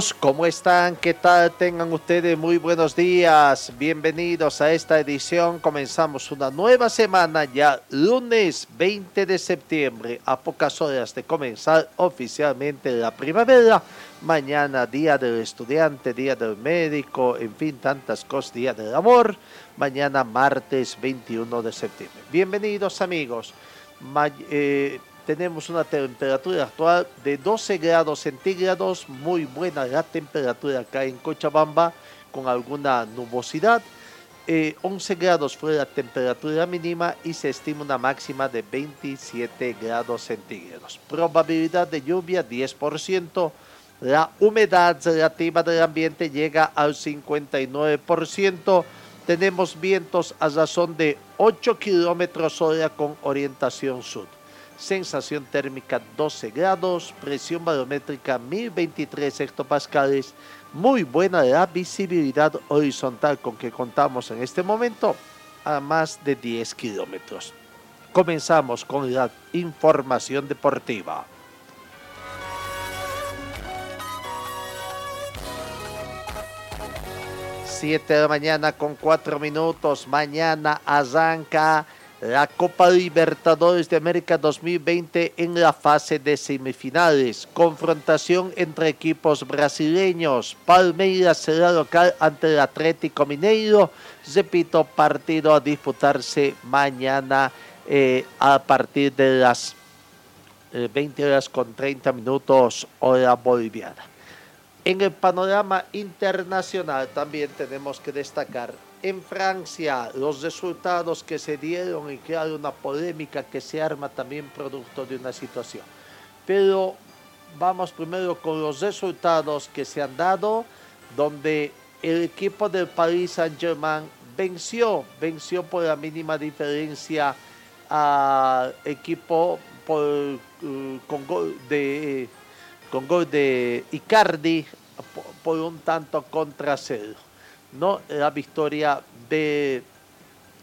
Amigos, ¿cómo están? ¿Qué tal? Tengan ustedes muy buenos días. Bienvenidos a esta edición. Comenzamos una nueva semana ya lunes 20 de septiembre, a pocas horas de comenzar oficialmente la primavera. Mañana día del estudiante, día del médico, en fin, tantas cosas, día del amor. Mañana martes 21 de septiembre. Bienvenidos amigos. Eh, tenemos una temperatura actual de 12 grados centígrados, muy buena la temperatura acá en Cochabamba, con alguna nubosidad. Eh, 11 grados fue la temperatura mínima y se estima una máxima de 27 grados centígrados. Probabilidad de lluvia 10%. La humedad relativa del ambiente llega al 59%. Tenemos vientos a razón de 8 kilómetros hora con orientación sur sensación térmica 12 grados, presión barométrica 1023 hectopascales, muy buena la visibilidad horizontal con que contamos en este momento a más de 10 kilómetros. Comenzamos con la información deportiva. Siete de la mañana con cuatro minutos. Mañana arranca la Copa Libertadores de América 2020 en la fase de semifinales. Confrontación entre equipos brasileños. Palmeiras será local ante el Atlético Mineiro. Repito, partido a disputarse mañana eh, a partir de las eh, 20 horas con 30 minutos hora boliviana. En el panorama internacional también tenemos que destacar en Francia, los resultados que se dieron y que hay una polémica que se arma también producto de una situación. Pero vamos primero con los resultados que se han dado, donde el equipo del Paris Saint-Germain venció, venció por la mínima diferencia al equipo uh, con, gol de, con gol de Icardi por un tanto contra cero no la victoria de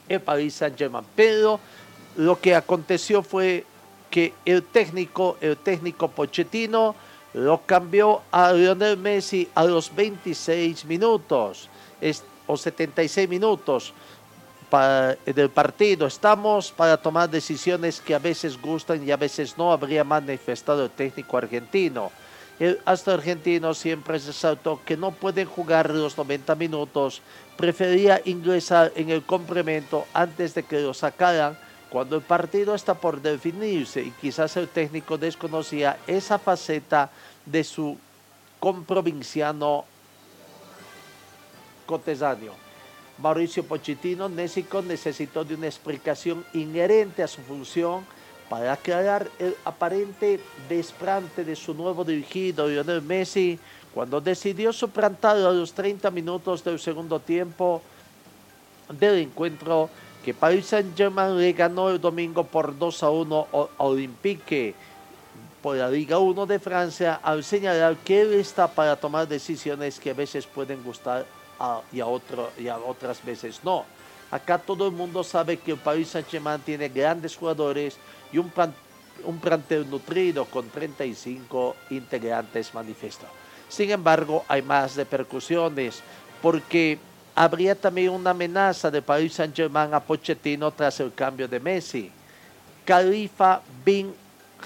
el Paris Saint-Germain. Pero lo que aconteció fue que el técnico, el técnico Pochettino, lo cambió a Lionel Messi a los 26 minutos o 76 minutos para, del partido. Estamos para tomar decisiones que a veces gustan y a veces no, habría manifestado el técnico argentino. Astro argentino siempre resaltó que no pueden jugar los 90 minutos, prefería ingresar en el complemento antes de que lo sacaran. Cuando el partido está por definirse y quizás el técnico desconocía esa faceta de su comprovinciano cotesáneo. Mauricio Pochettino Nésico necesitó de una explicación inherente a su función para aclarar el aparente desplante de su nuevo dirigido Lionel Messi cuando decidió suplantar a los 30 minutos del segundo tiempo del encuentro que Paris Saint-Germain le ganó el domingo por 2 a 1 a Olympique por la Liga 1 de Francia al señalar que él está para tomar decisiones que a veces pueden gustar y a otras veces no. Acá todo el mundo sabe que el Paris Saint-Germain tiene grandes jugadores, y un, plan, un plantel nutrido con 35 integrantes manifiesto. Sin embargo, hay más repercusiones porque habría también una amenaza de Paris Saint-Germain a Pochettino tras el cambio de Messi. Khalifa bin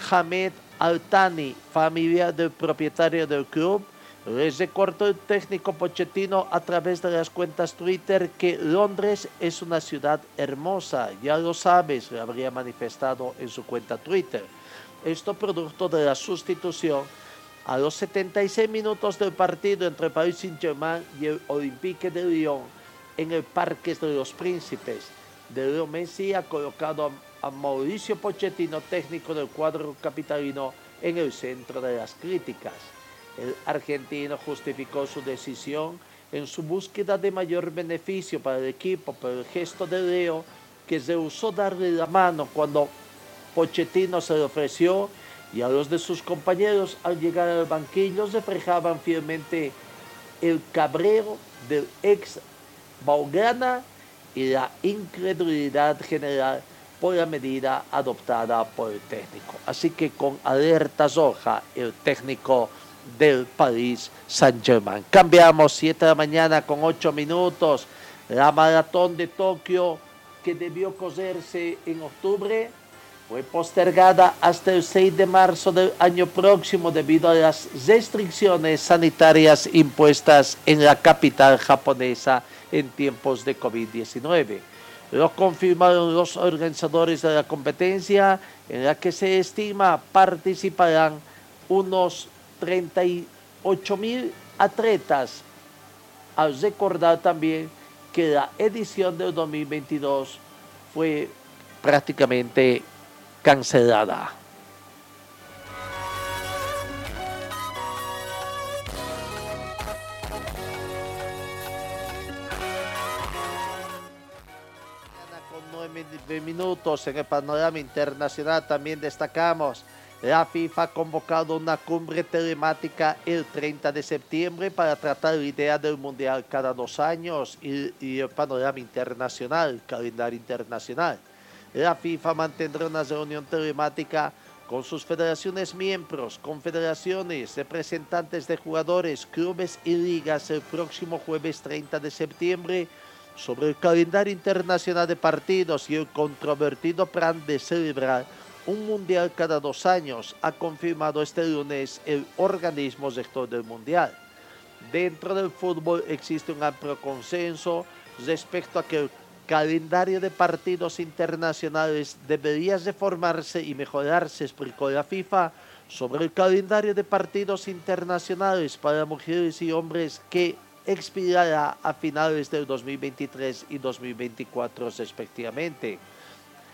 Hamed Al-Thani, familia del propietario del club, les recortó el técnico Pochettino a través de las cuentas Twitter que Londres es una ciudad hermosa, ya lo sabes, lo habría manifestado en su cuenta Twitter. Esto producto de la sustitución a los 76 minutos del partido entre Paris Saint-Germain y el Olympique de Lyon en el Parque de los Príncipes. de Leo Messi ha colocado a, Mauricio Pochettino, técnico del cuadro capitalino, en el centro de las críticas. El argentino justificó su decisión en su búsqueda de mayor beneficio para el equipo por el gesto de Leo que se usó darle la mano cuando Pochettino se le ofreció y a los de sus compañeros al llegar al banquillo reflejaban fielmente el cabrero del ex Baugrana y la incredulidad general por la medida adoptada por el técnico. Así que con alerta roja el técnico del París Saint-Germain. Cambiamos 7 de la mañana con 8 minutos. La maratón de Tokio que debió coserse en octubre fue postergada hasta el 6 de marzo del año próximo debido a las restricciones sanitarias impuestas en la capital japonesa en tiempos de COVID-19. Lo confirmaron los organizadores de la competencia en la que se estima participarán unos 38 mil atletas. Al recordar también que la edición del 2022 fue prácticamente cancelada. Con nueve minutos en el panorama internacional también destacamos la FIFA ha convocado una cumbre telemática el 30 de septiembre para tratar la idea del Mundial cada dos años y, y el panorama internacional, calendario internacional. La FIFA mantendrá una reunión telemática con sus federaciones miembros, confederaciones, representantes de jugadores, clubes y ligas el próximo jueves 30 de septiembre sobre el calendario internacional de partidos y el controvertido plan de celebrar un mundial cada dos años, ha confirmado este lunes el organismo sector del mundial. Dentro del fútbol existe un amplio consenso respecto a que el calendario de partidos internacionales debería reformarse y mejorarse, explicó la FIFA, sobre el calendario de partidos internacionales para mujeres y hombres que expirará a finales del 2023 y 2024 respectivamente.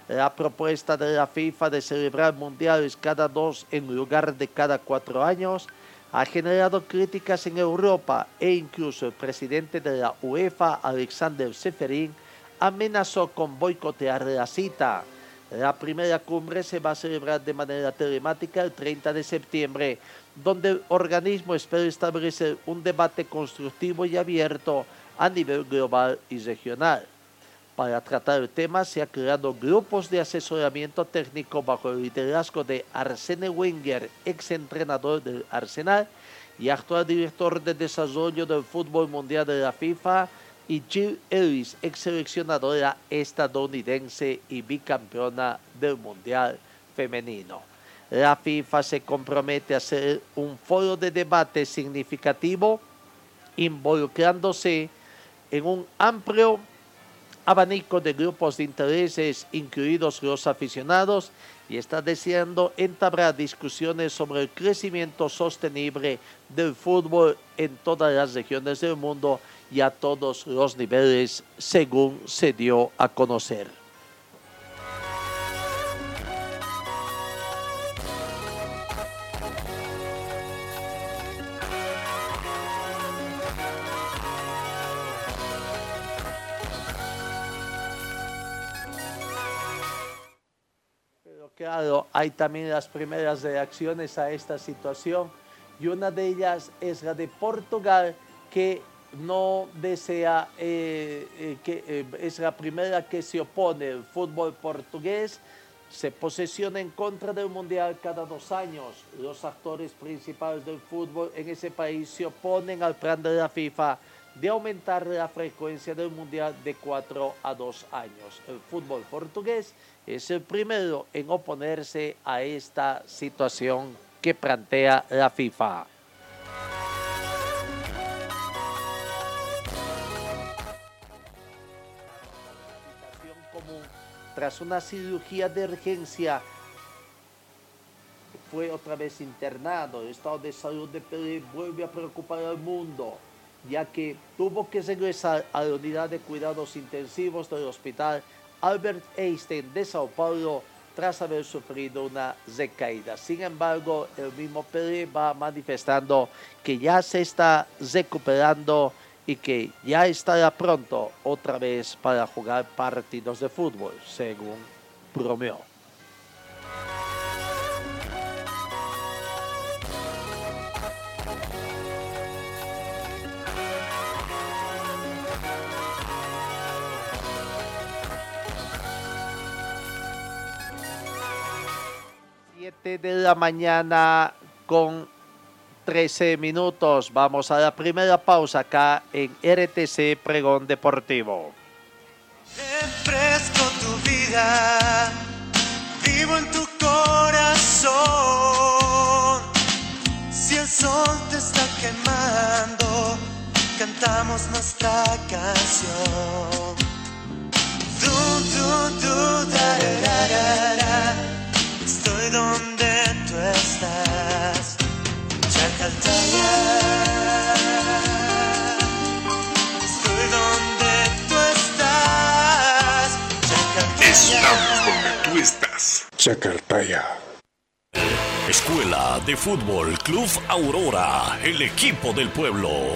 La propuesta de la FIFA de celebrar mundiales cada dos en lugar de cada cuatro años ha generado críticas en Europa e incluso el presidente de la UEFA, Alexander Seferin, amenazó con boicotear la cita. La primera cumbre se va a celebrar de manera telemática el 30 de septiembre, donde el organismo espera establecer un debate constructivo y abierto a nivel global y regional. Para tratar el tema se han creado grupos de asesoramiento técnico bajo el liderazgo de Arsene Wenger, ex entrenador del Arsenal y actual director de desarrollo del fútbol mundial de la FIFA, y Jill Ellis, ex seleccionadora estadounidense y bicampeona del Mundial Femenino. La FIFA se compromete a hacer un foro de debate significativo involucrándose en un amplio abanico de grupos de intereses, incluidos los aficionados, y está deseando entablar discusiones sobre el crecimiento sostenible del fútbol en todas las regiones del mundo y a todos los niveles, según se dio a conocer. Hay también las primeras reacciones a esta situación. Y una de ellas es la de Portugal que no desea, eh, eh, que eh, es la primera que se opone. Al fútbol portugués, se posesiona en contra del Mundial cada dos años. Los actores principales del fútbol en ese país se oponen al plan de la FIFA de aumentar la frecuencia del Mundial de cuatro a dos años. El fútbol portugués es el primero en oponerse a esta situación que plantea la FIFA. tras una cirugía de urgencia, fue otra vez internado. El estado de salud de Pelé vuelve a preocupar al mundo, ya que tuvo que regresar a la unidad de cuidados intensivos del hospital Albert Einstein de Sao Paulo tras haber sufrido una recaída. Sin embargo, el mismo Pelé va manifestando que ya se está recuperando y que ya estará pronto otra vez para jugar partidos de fútbol, según bromeó. De la mañana con 13 minutos. Vamos a la primera pausa acá en RTC Pregón Deportivo. Refresco tu vida, vivo en tu corazón. Si el sol te está quemando, cantamos nuestra canción. Du, du, du, da, Estoy donde tú estás, Chacaltaya. Estoy donde tú estás, Chacaltaya. Estamos donde tú estás, Chacaltaya. Escuela de Fútbol Club Aurora, el equipo del pueblo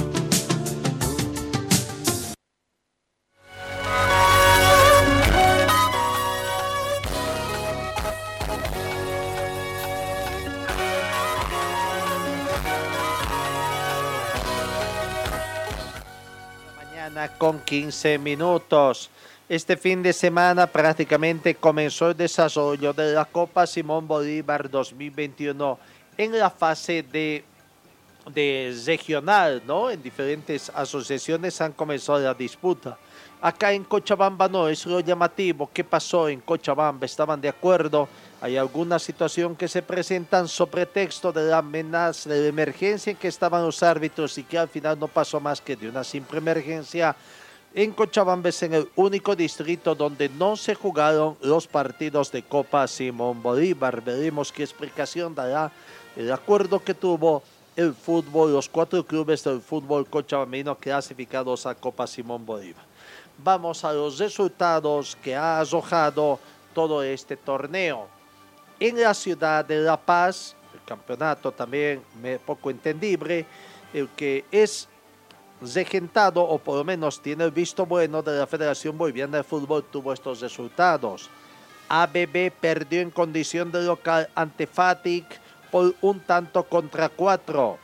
Con 15 minutos. Este fin de semana prácticamente comenzó el desarrollo de la Copa Simón Bolívar 2021 en la fase de, de regional, ¿no? En diferentes asociaciones han comenzado la disputa. Acá en Cochabamba no, es lo llamativo. ¿Qué pasó en Cochabamba? ¿Estaban de acuerdo? ¿Hay alguna situación que se presentan sobre texto de la amenaza de emergencia en que estaban los árbitros y que al final no pasó más que de una simple emergencia? En Cochabamba en el único distrito donde no se jugaron los partidos de Copa Simón Bolívar. Veremos qué explicación dará el acuerdo que tuvo el fútbol, los cuatro clubes del fútbol cochabambino clasificados a Copa Simón Bolívar vamos a los resultados que ha arrojado todo este torneo. En la ciudad de La Paz, el campeonato también poco entendible, el que es regentado o por lo menos tiene el visto bueno de la Federación Boliviana de Fútbol tuvo estos resultados. ABB perdió en condición de local ante Fatic por un tanto contra cuatro.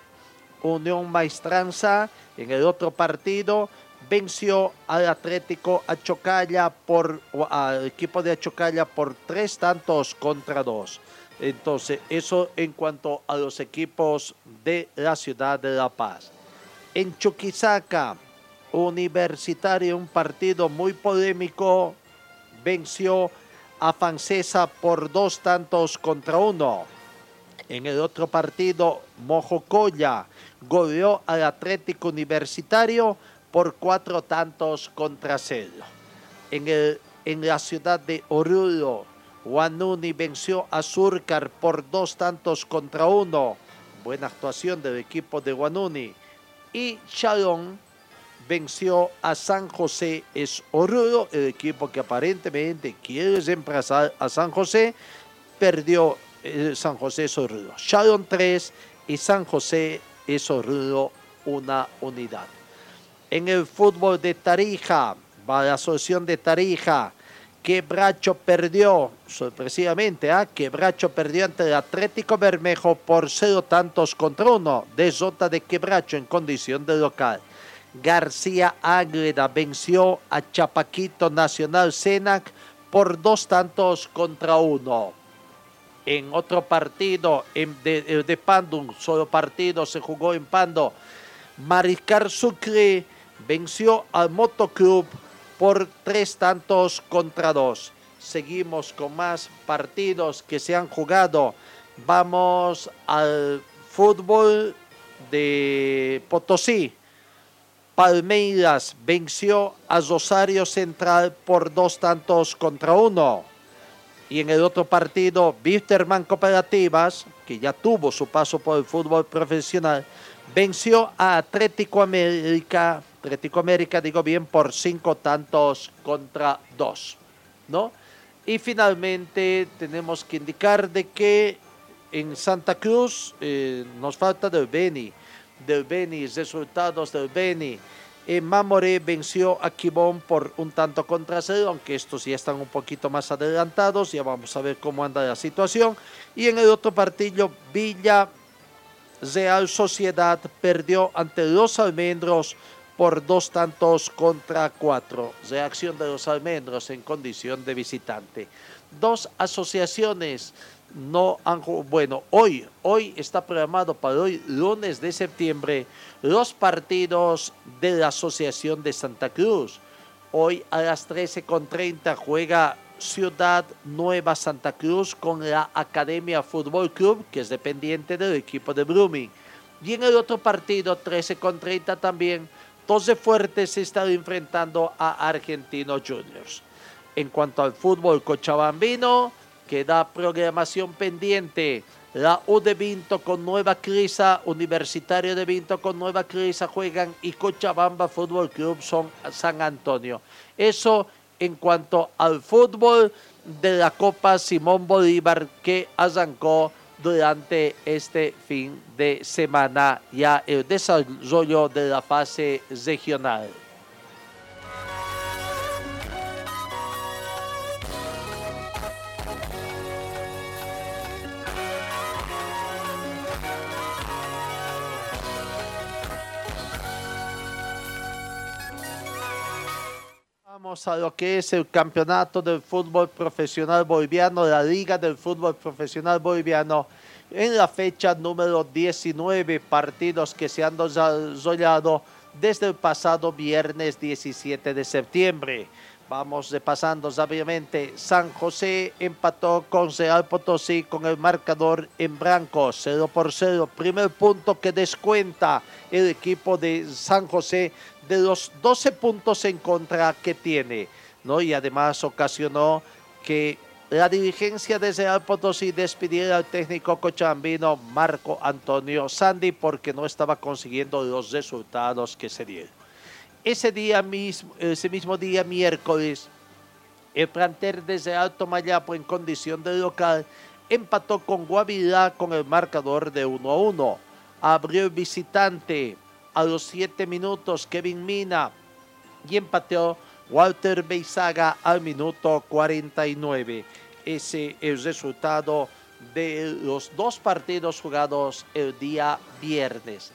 Unión Maestranza en el otro partido venció al Atlético Achocalla por al equipo de Achocalla por tres tantos contra dos. Entonces, eso en cuanto a los equipos de la ciudad de La Paz. En Chuquisaca, Universitario, un partido muy polémico, venció a Francesa por dos tantos contra uno. En el otro partido, Mojocoya goleó al Atlético Universitario por cuatro tantos contra cero. En, el, en la ciudad de Oruro, Guanuni venció a Surcar por dos tantos contra uno. Buena actuación del equipo de Guanuni. Y Shalom venció a San José es Oruro, el equipo que aparentemente quiere reemplazar a San José, perdió eh, San José es Oruro. Shalom 3 y San José es Oruro una unidad. En el fútbol de Tarija, va la asociación de Tarija, Quebracho perdió, sorpresivamente, ¿ah? Quebracho perdió ante el Atlético Bermejo por cero tantos contra uno, desota de Quebracho en condición de local. García Ágreda venció a Chapaquito Nacional Senac por dos tantos contra uno. En otro partido de, de Pando, un solo partido se jugó en Pando, Mariscar Sucre venció al Motoclub por tres tantos contra dos. Seguimos con más partidos que se han jugado. Vamos al fútbol de Potosí. Palmeiras venció a Rosario Central por dos tantos contra uno. Y en el otro partido, Bisterman Cooperativas, que ya tuvo su paso por el fútbol profesional, venció a Atlético América, Atlético América, digo bien, por cinco tantos contra dos, ¿no? Y finalmente tenemos que indicar de que en Santa Cruz eh, nos falta del Beni del Beni, resultados del Beni. En Mamoré venció a Quibón por un tanto contra cero, aunque estos ya están un poquito más adelantados, ya vamos a ver cómo anda la situación. Y en el otro partido, Villa Real Sociedad perdió ante los almendros por dos tantos contra cuatro. Reacción de los almendros en condición de visitante. Dos asociaciones no han bueno hoy hoy está programado para hoy lunes de septiembre los partidos de la Asociación de Santa Cruz hoy a las 13.30 juega Ciudad Nueva Santa Cruz con la Academia Fútbol Club que es dependiente del equipo de Blooming y en el otro partido 13.30 también Tose Fuertes se está enfrentando a Argentinos Juniors en cuanto al fútbol cochabambino Queda programación pendiente. La U de Vinto con Nueva Crisa, Universitario de Vinto con Nueva Crisa juegan y Cochabamba Fútbol Club son San Antonio. Eso en cuanto al fútbol de la Copa Simón Bolívar que arrancó durante este fin de semana ya el desarrollo de la fase regional. Vamos a lo que es el campeonato del fútbol profesional boliviano, la Liga del Fútbol Profesional Boliviano, en la fecha número 19, partidos que se han desarrollado desde el pasado viernes 17 de septiembre. Vamos repasando rápidamente. San José empató con Real Potosí con el marcador en blanco, 0 por 0. Primer punto que descuenta el equipo de San José de los 12 puntos en contra que tiene, ¿no? Y además ocasionó que la dirigencia de Real Potosí despidiera al técnico cochambino Marco Antonio Sandy porque no estaba consiguiendo los resultados que se dieron. Ese día mismo, ese mismo día miércoles, el planter desde Alto Mayapo en condición de local empató con Guavirá con el marcador de 1 a 1. Abrió el visitante a los 7 minutos Kevin Mina y empateó Walter Beizaga al minuto 49. Ese es el resultado de los dos partidos jugados el día viernes.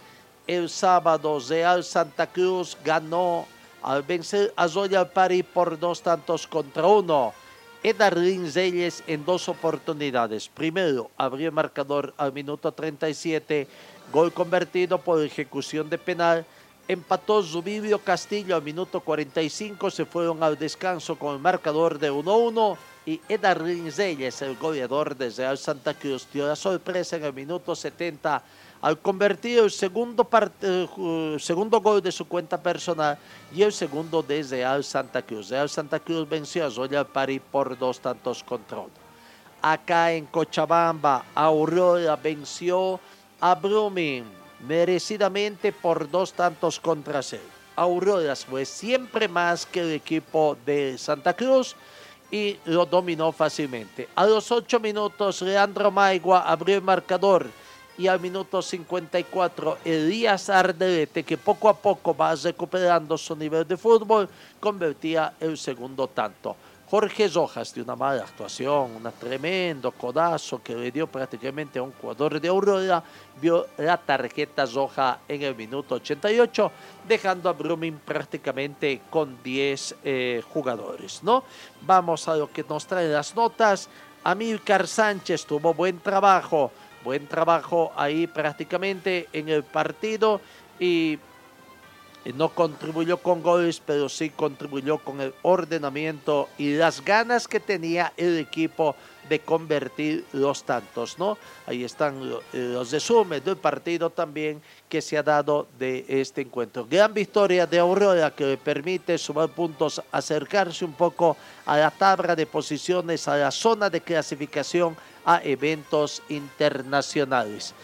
El sábado Real Santa Cruz ganó al vencer a Royal Party por dos tantos contra uno. Edarlin Reyes en dos oportunidades. Primero abrió el marcador al minuto 37 Gol convertido por ejecución de penal. Empató Zubibio Castillo al minuto 45. Se fueron al descanso con el marcador de 1-1. Y Edarlin Reyes, el goleador de Real Santa Cruz, dio la sorpresa en el minuto 70 al convertir el segundo, eh, segundo gol de su cuenta personal y el segundo de Real Santa Cruz. Real Santa Cruz venció a Royal Party por dos tantos contra uno. Acá en Cochabamba, Aurora venció a Brumming merecidamente por dos tantos contra cero. Auroras fue siempre más que el equipo de Santa Cruz y lo dominó fácilmente. A los ocho minutos, Leandro Maigua abrió el marcador y al minuto 54, Elías Ardelete, que poco a poco va recuperando su nivel de fútbol, convertía el segundo tanto. Jorge Rojas de una mala actuación, un tremendo codazo que le dio prácticamente a un jugador de Aurora, vio la tarjeta roja en el minuto 88, dejando a Brumming prácticamente con 10 eh, jugadores. ¿no? Vamos a lo que nos trae las notas. Amílcar Sánchez tuvo buen trabajo, buen trabajo ahí prácticamente en el partido y no contribuyó con goles, pero sí contribuyó con el ordenamiento y las ganas que tenía el equipo de convertir los tantos, ¿no? Ahí están los resúmenes del partido también que se ha dado de este encuentro. Gran victoria de Aurora que le permite sumar puntos, acercarse un poco a la tabla de posiciones, a la zona de clasificación a eventos internacionales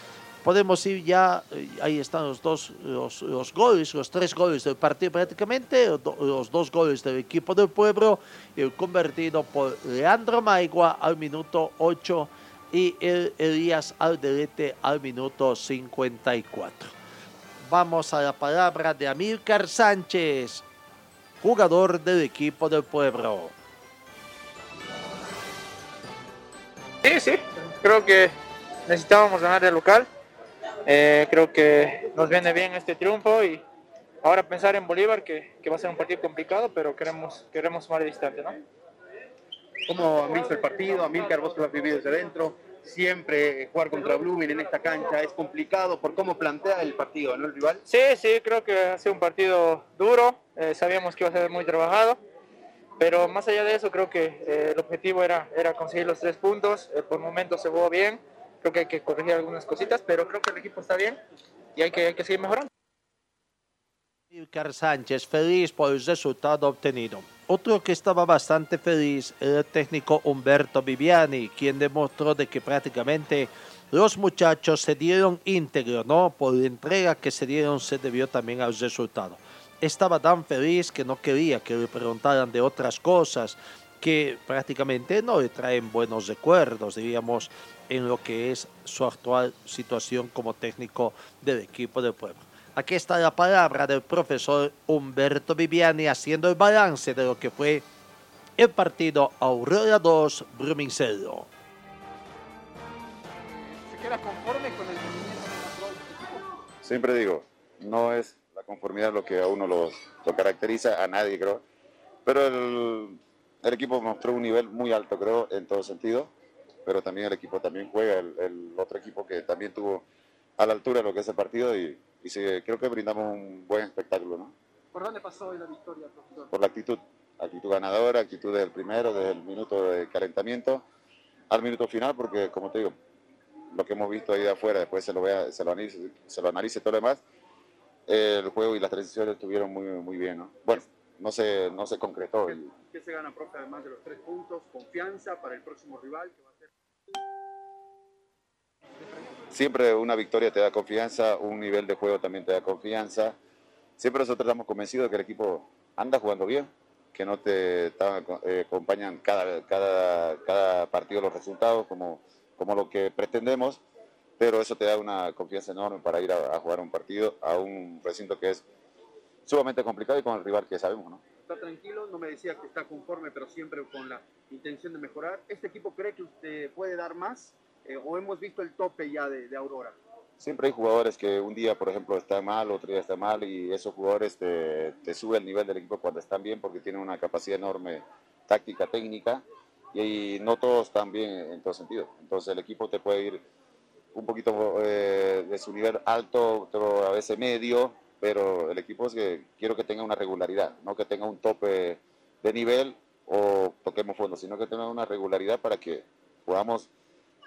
podemos ir ya, eh, ahí están los dos, los, goles, los tres goles del partido prácticamente, los dos goles del equipo del pueblo, el convertido por Leandro Maigua al minuto 8 y el Elías Alderete al minuto 54. Vamos a la palabra de Amílcar Sánchez, jugador del equipo del pueblo. Sí, sí, creo que necesitábamos ganar el local eh, creo que nos viene bien este triunfo y ahora pensar en Bolívar, que, que, va a ser un partido complicado, pero queremos, queremos sumar distante, ¿no? ¿Cómo han visto el partido? Amílcar, vos lo has vivido desde dentro. Siempre jugar contra Blooming en esta cancha es complicado por cómo plantea el partido, ¿no? El rival. Sí, sí, creo que ha sido un partido duro. Eh, sabíamos que iba a ser muy trabajado. Pero más allá de eso, creo que eh, el objetivo era, era conseguir los tres puntos. por momentos se jugó bien creo que hay que corregir algunas cositas, pero creo que el equipo está bien y hay que, hay que seguir mejorando. Ilkar Sánchez feliz por el resultado obtenido. Otro que estaba bastante feliz era el técnico Humberto Viviani, quien demostró de que prácticamente los muchachos se dieron íntegro, ¿no? Por la entrega que se dieron se debió también al resultado. Estaba tan feliz que no quería que le preguntaran de otras cosas, que prácticamente no le traen buenos recuerdos, diríamos, en lo que es su actual situación como técnico del equipo del pueblo. Aquí está la palabra del profesor Humberto Viviani haciendo el balance de lo que fue el partido Aurora 2, Brumming ¿Se queda conforme con el Siempre digo, no es la conformidad lo que a uno lo caracteriza, a nadie creo, pero el el equipo mostró un nivel muy alto, creo, en todo sentido, pero también el equipo también juega, el, otro equipo que también tuvo a la altura lo que es el partido y, creo que brindamos un buen espectáculo. ¿no? ¿Por dónde pasó hoy la victoria, profesor? Por la actitud, actitud ganadora, actitud desde el primero, desde el minuto de calentamiento al minuto final, porque como te digo, lo que hemos visto ahí de afuera, después se lo, vea, se lo, analice, se lo analice todo lo demás, el juego y las transiciones estuvieron muy, muy bien. ¿no? Bueno, no se, no se concretó. ¿Qué, se gana, profe, además de los tres puntos? ¿Confianza para el próximo rival que va a? Siempre una victoria te da confianza, un nivel de juego también te da confianza. Siempre nosotros estamos convencidos de que el equipo anda jugando bien, que no te eh, acompañan cada, partido los resultados como, lo que pretendemos, pero eso te da una confianza enorme para ir a, a jugar un partido a un recinto que es sumamente complicado y con el rival que sabemos, ¿no? Está tranquilo, no me decía que está conforme, pero siempre con la intención de mejorar. ¿Este equipo cree que usted puede dar más eh, o hemos visto el tope ya de, Aurora? Siempre hay jugadores que un día, por ejemplo, están mal, otro día están mal y esos jugadores te, te suben el nivel del equipo cuando están bien porque tienen una capacidad enorme táctica, técnica y no todos están bien en todo sentido. Entonces el equipo te puede ir un poquito eh, de su nivel alto, otro a veces medio, pero el equipo es que quiero que tenga una regularidad, no que tenga un tope de nivel o toquemos fondo, sino que tenga una regularidad para que podamos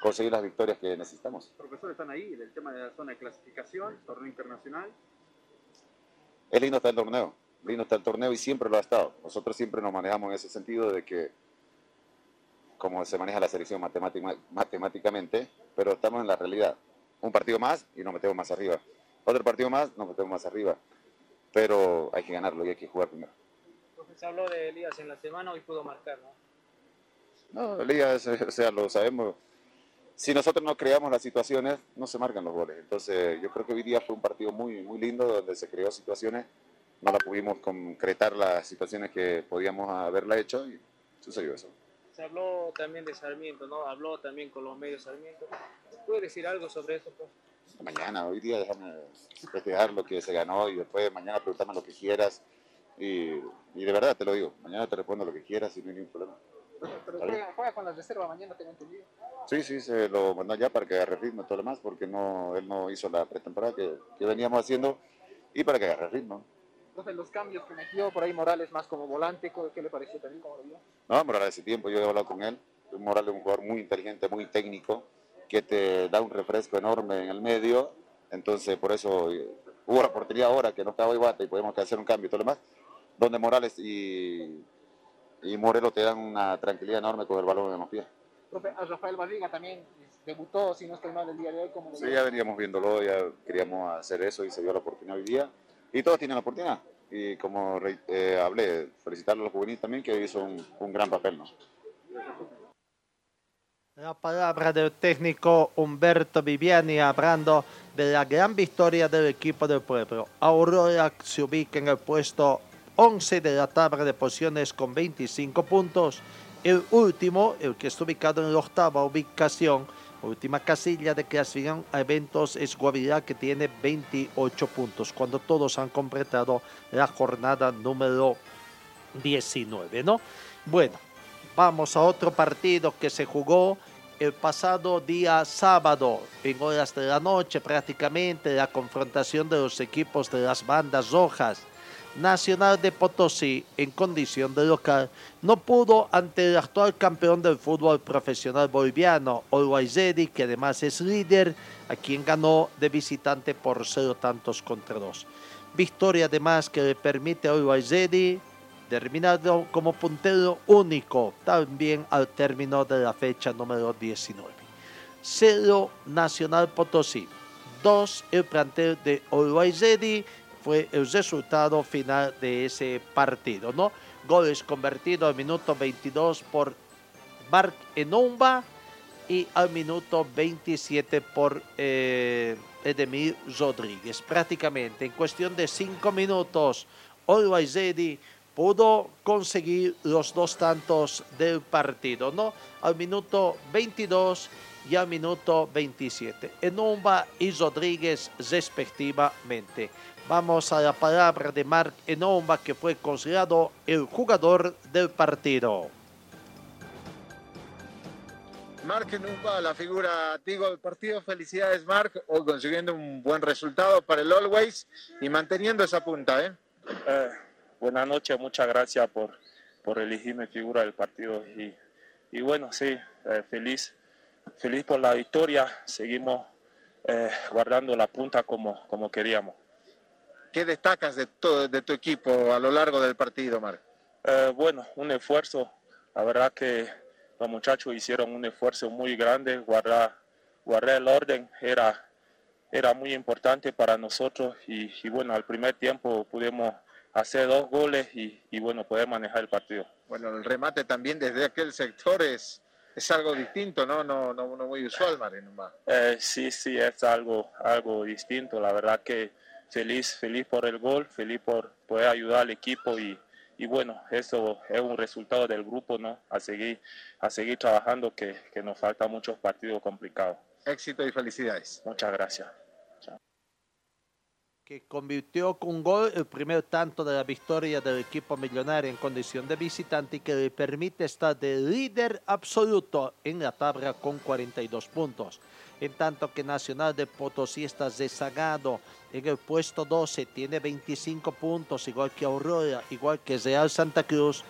conseguir las victorias que necesitamos. Profesor, están ahí, el tema de la zona de clasificación, torneo internacional. Es lindo está el torneo, lindo está el torneo y siempre lo ha estado. Nosotros siempre nos manejamos en ese sentido de que, como se maneja la selección matemáticamente, pero estamos en la realidad. Un partido más y nos metemos más arriba otro partido más, nos metemos más arriba. Pero hay que ganarlo y hay que jugar primero. Se habló de Elías en la semana, hoy pudo marcar, ¿no? No, Elías, o sea, lo sabemos. Si nosotros no creamos las situaciones, no se marcan los goles. Entonces, yo creo que hoy día fue un partido muy, muy lindo donde se creó situaciones. No la pudimos concretar las situaciones que podíamos haberla hecho y sucedió eso. Se habló también de Sarmiento, ¿no? Habló también con los medios Sarmiento. ¿Puede decir algo sobre eso? Pues? Mañana, hoy día déjame festejar lo que se ganó y después mañana preguntarme lo que quieras. Y, y de verdad te lo digo, mañana te respondo lo que quieras y no hay ningún problema. Pero juega, juega, con la reserva mañana, tengo entendido. Sí, sí, se lo mandó ya para que agarre ritmo y todo lo demás, porque no, él no hizo la pretemporada que, que veníamos haciendo y para que agarre ritmo. Entonces, los cambios que metió por ahí Morales más como volante, ¿qué le pareció también? ¿Cómo lo vio? No, Morales ese tiempo, yo he hablado con él. Morales es un jugador muy inteligente, muy técnico, que te da un refresco enorme en el medio. Entonces, por eso eh, hubo la oportunidad ahora que no estaba Iguata y podemos hacer un cambio y todo lo demás, donde Morales y, y Morelo te dan una tranquilidad enorme con el balón en los pies. A Rafael Barriga también debutó, si no estoy mal, el día de hoy. como Sí, ya veníamos viéndolo, ya queríamos hacer eso y se dio la oportunidad hoy día. Y todos tienen la oportunidad. Y como eh, hablé, felicitarle a los juveniles también, que hizo un, un gran papel. ¿no? La palabra del técnico Humberto Viviani hablando de la gran victoria del equipo del pueblo. Aurora se ubica en el puesto 11 de la tabla de posiciones con 25 puntos. El último, el que está ubicado en la octava ubicación, última casilla de clasificación a eventos es Guavirá que tiene 28 puntos cuando todos han completado la jornada número 19, ¿no? Bueno, vamos a otro partido que se jugó el pasado día sábado, en horas de la noche prácticamente, la confrontación de los equipos de las bandas rojas. Nacional de Potosí, en condición de local, no pudo ante el actual campeón del fútbol profesional boliviano, Olwaizedi, que además es líder, a quien ganó de visitante por cero tantos contra dos. Victoria además que le permite a Olwaizedi terminado como puntero único también al término de la fecha número 19. Cero Nacional Potosí, 2 el plantel de Olwaizedi fue el resultado final de ese partido, ¿no? Goles convertidos al minuto 22 por Mark Enumba y al minuto 27 por eh, Edemir Rodríguez. Prácticamente en cuestión de cinco minutos, Olwaizedi pudo conseguir los dos tantos del partido, ¿no? Al minuto 22 y al minuto 27. Enumba y Rodríguez respectivamente. Vamos a la palabra de Mark Enomba, que fue considerado el jugador del partido. Mark Enomba, la figura, digo, del partido. Felicidades, Mark, hoy consiguiendo un buen resultado para el Always y manteniendo esa punta, ¿eh? eh buenas noches, muchas gracias por, por elegirme figura del partido. Y, y bueno, sí, eh, feliz, feliz por la victoria. Seguimos eh, guardando la punta como, como queríamos. ¿Qué destacas de, todo, de tu equipo a lo largo del partido, Marc? Eh, bueno, un esfuerzo. La verdad que los muchachos hicieron un esfuerzo muy grande. Guardar, guardar el orden era, era muy importante para nosotros. Y, y bueno, al primer tiempo pudimos hacer dos goles y, y, bueno, poder manejar el partido. Bueno, el remate también desde aquel sector es, es algo distinto, ¿no? No, no, no muy usual, Marino. Eh, sí, sí, es algo, algo distinto. La verdad que feliz, feliz por el gol, feliz por poder ayudar al equipo y, y bueno, eso es un resultado del grupo, ¿no? A seguir, a seguir trabajando que, que nos faltan muchos partidos complicados. Éxito y felicidades. Muchas gracias. Que convirtió con gol el primer tanto de la victoria del equipo millonario en condición de visitante y que le permite estar de líder absoluto en la tabla con 42 puntos en tanto que Nacional de Potosí está rezagado en el puesto 12, tiene 25 puntos, igual que Aurora, igual que Real Santa Cruz,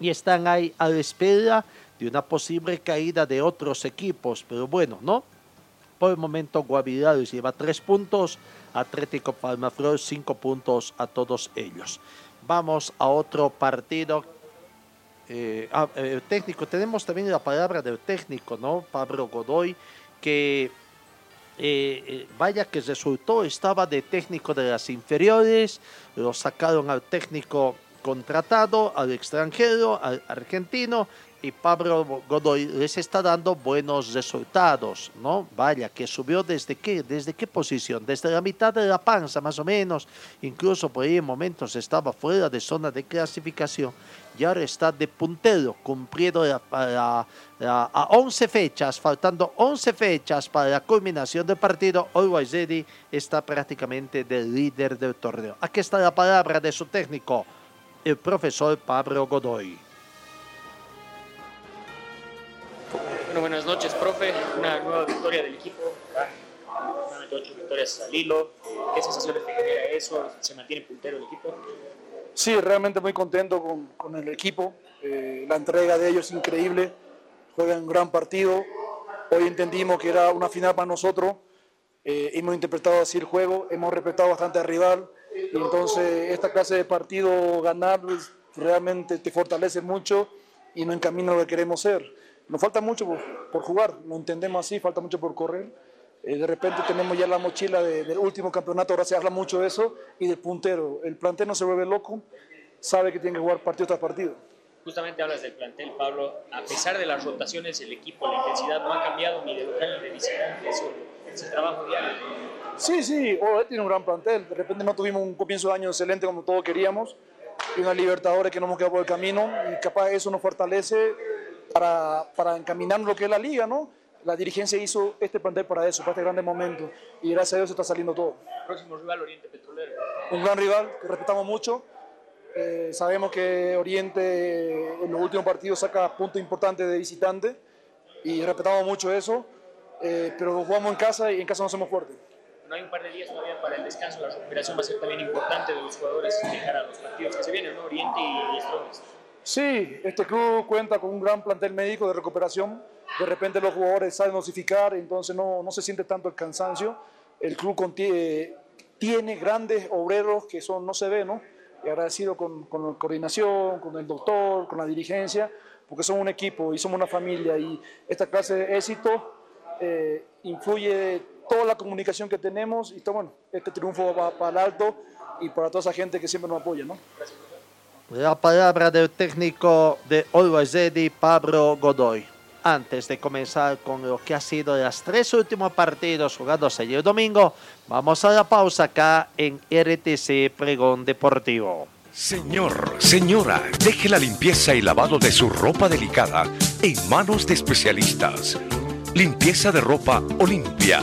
y están ahí a la espera de una posible caída de otros equipos, pero bueno, ¿no? Por el momento Guavirá les lleva 3 puntos, Atlético Palmaflor 5 puntos a todos ellos. Vamos a otro partido eh, ah, el técnico, tenemos también la palabra del técnico, ¿no? Pablo Godoy, que eh, eh, vaya que resultó, estaba de técnico de las inferiores, lo sacaron al técnico contratado, al extranjero, al argentino, y Pablo Godoy les está dando buenos resultados, ¿no? Vaya, que subió desde qué, desde qué posición, desde la mitad de la panza más o menos, incluso por ahí en momentos estaba fuera de zona de clasificación y ahora está de puntero, cumpliendo a 11 fechas, faltando 11 fechas para la culminación del partido, Always Ready está prácticamente del líder del torneo. Aquí está la palabra de su técnico, el profesor Pablo Godoy. Bueno, buenas noches, profe. Una nueva victoria del equipo. ocho victorias al hilo. ¿Qué sensaciones te genera eso? ¿Se mantiene puntero el equipo? Sí, realmente muy contento con, con el equipo. Eh, la entrega de ellos es increíble. Juegan un gran partido. Hoy entendimos que era una final para nosotros. Eh, hemos interpretado así el juego. Hemos respetado bastante al rival. Y entonces esta clase de partido, ganar, realmente te fortalece mucho y nos encamina a lo que queremos ser nos falta mucho por, jugar, lo entendemos así, falta mucho por correr. Eh, de repente tenemos ya la mochila del último campeonato, ahora se habla mucho de eso, y del puntero. El plantel no se vuelve loco, sabe que tiene que jugar partido tras partido. Justamente hablas del plantel, Pablo. A pesar de las rotaciones, el equipo, la intensidad no ha cambiado ni de local ni de visitante. Eso es el trabajo diario. Sí, sí, oh, tiene un gran plantel. De repente no tuvimos un comienzo de año excelente como todos queríamos y una Libertadores que no hemos quedado por el camino y capaz eso nos fortalece para, para encaminar lo que es la liga, ¿no? La dirigencia hizo este plantel para eso, para este grande momento, y gracias a Dios está saliendo todo. Próximo rival, Oriente Petrolero. Un gran rival que respetamos mucho. Eh, sabemos que Oriente en los últimos partidos saca puntos importantes de visitante y respetamos mucho eso, eh, pero jugamos en casa y en casa no somos fuertes. No hay un par de días todavía para el descanso, la recuperación va a ser también importante de los jugadores de cara a los partidos que se vienen, ¿no? Oriente y Strongest. Sí, este club cuenta con un gran plantel médico de recuperación. De repente los jugadores saben dosificar, entonces no, no se siente tanto el cansancio. El club contiene, tiene grandes obreros que son, no se ve, ¿no? Y agradecido con, con la coordinación, con el doctor, con la dirigencia, porque somos un equipo y somos una familia. Y esta clase de éxito eh, influye toda la comunicación que tenemos. Y está, bueno, este triunfo va para el alto y para toda esa gente que siempre nos apoya, ¿no? La palabra del técnico de Always Ready, Pablo Godoy. Antes de comenzar con lo que ha sido las tres últimos partidos jugados ayer domingo, vamos a la pausa acá en RTC Pregón Deportivo. Señor, señora, deje la limpieza y lavado de su ropa delicada en manos de especialistas. Limpieza de ropa Olimpia.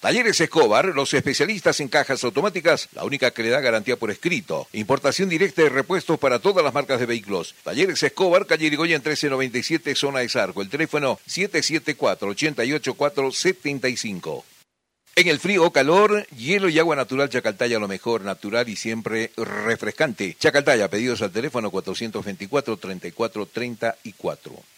Talleres Escobar, los especialistas en cajas automáticas, la única que le da garantía por escrito. Importación directa de repuestos para todas las marcas de vehículos. Talleres Escobar, calle Irigoyen 1397, zona de Sarco. El teléfono 774-88475. En el frío o calor, hielo y agua natural Chacaltaya, lo mejor, natural y siempre refrescante. Chacaltaya, pedidos al teléfono 424-3434.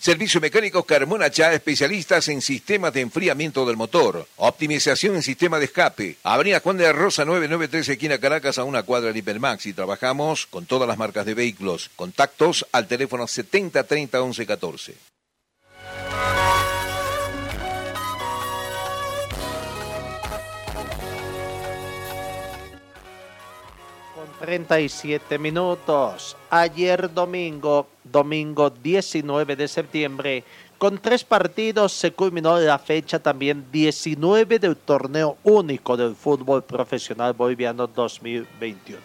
Servicio Mecánico Carmona Chá, especialistas en sistemas de enfriamiento del motor, optimización en sistema de escape. Avenida Juan de la Rosa 993, esquina Caracas, a una cuadra de Hipermax. Y trabajamos con todas las marcas de vehículos. Contactos al teléfono 70 30 11 14. 37 minutos. Ayer domingo, domingo 19 de septiembre, con tres partidos se culminó la fecha también 19 del torneo único del fútbol profesional boliviano 2021.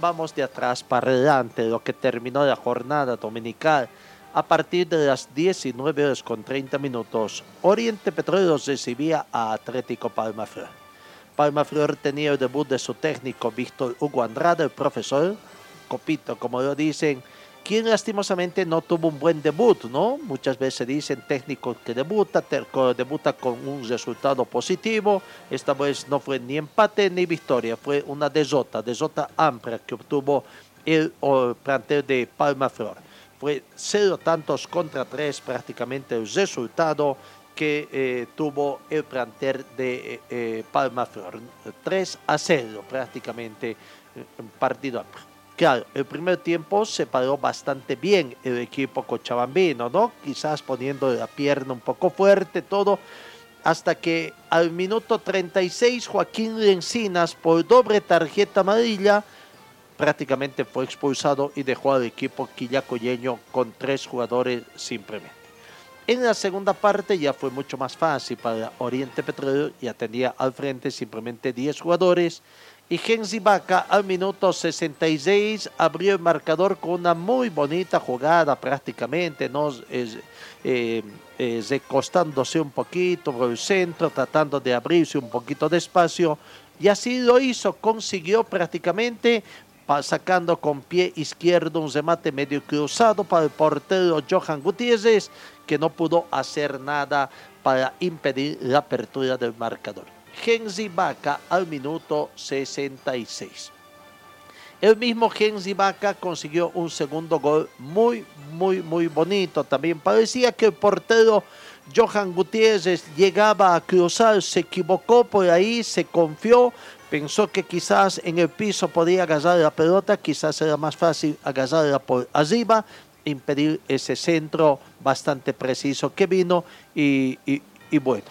Vamos de atrás para adelante, lo que terminó la jornada dominical. a partir de las 19 horas con 30 minutos. Oriente Petrolero recibía a Atlético Palma Flor. Palma Flor tenía el debut de su técnico Víctor Hugo Andrade, el profesor, Copito, como lo dicen, quien lastimosamente no tuvo un buen debut, ¿no? Muchas veces dicen técnico que debuta, debuta con un resultado positivo. Esta vez no fue ni empate ni victoria, fue una desota, desota amplia que obtuvo el, plantel de Palma Flor. Fue cero tantos contra tres prácticamente el resultado que eh, tuvo el plantel de eh, eh, Palma Flor. 3 a 0 prácticamente partido amplio. Claro, el primer tiempo se paró bastante bien el equipo cochabambino, ¿no? Quizás poniendo la pierna un poco fuerte, todo, hasta que al minuto 36 Joaquín Lencinas por doble tarjeta amarilla prácticamente fue expulsado y dejó al equipo quillacoyeño con tres jugadores simplemente. En la segunda parte ya fue mucho más fácil para Oriente Petrolero, ya tenía al frente simplemente 10 jugadores y Genzi Vaca al minuto 66 abrió el marcador con una muy bonita jugada prácticamente, ¿no? Eh, recostándose un poquito por el centro, tratando de abrirse un poquito de espacio y así lo hizo, consiguió prácticamente sacando con pie izquierdo un remate medio cruzado para el portero Johan Gutiérrez que no pudo hacer nada para impedir la apertura del marcador. Genzi Vaca al minuto 66. El mismo Genzi Vaca consiguió un segundo gol muy, muy, muy bonito. También parecía que el portero Johan Gutiérrez llegaba a cruzar, se equivocó por ahí, se confió, pensó que quizás en el piso podía agarrar la pelota, quizás era más fácil agarrarla por arriba, impedir ese centro bastante preciso que vino y, bueno,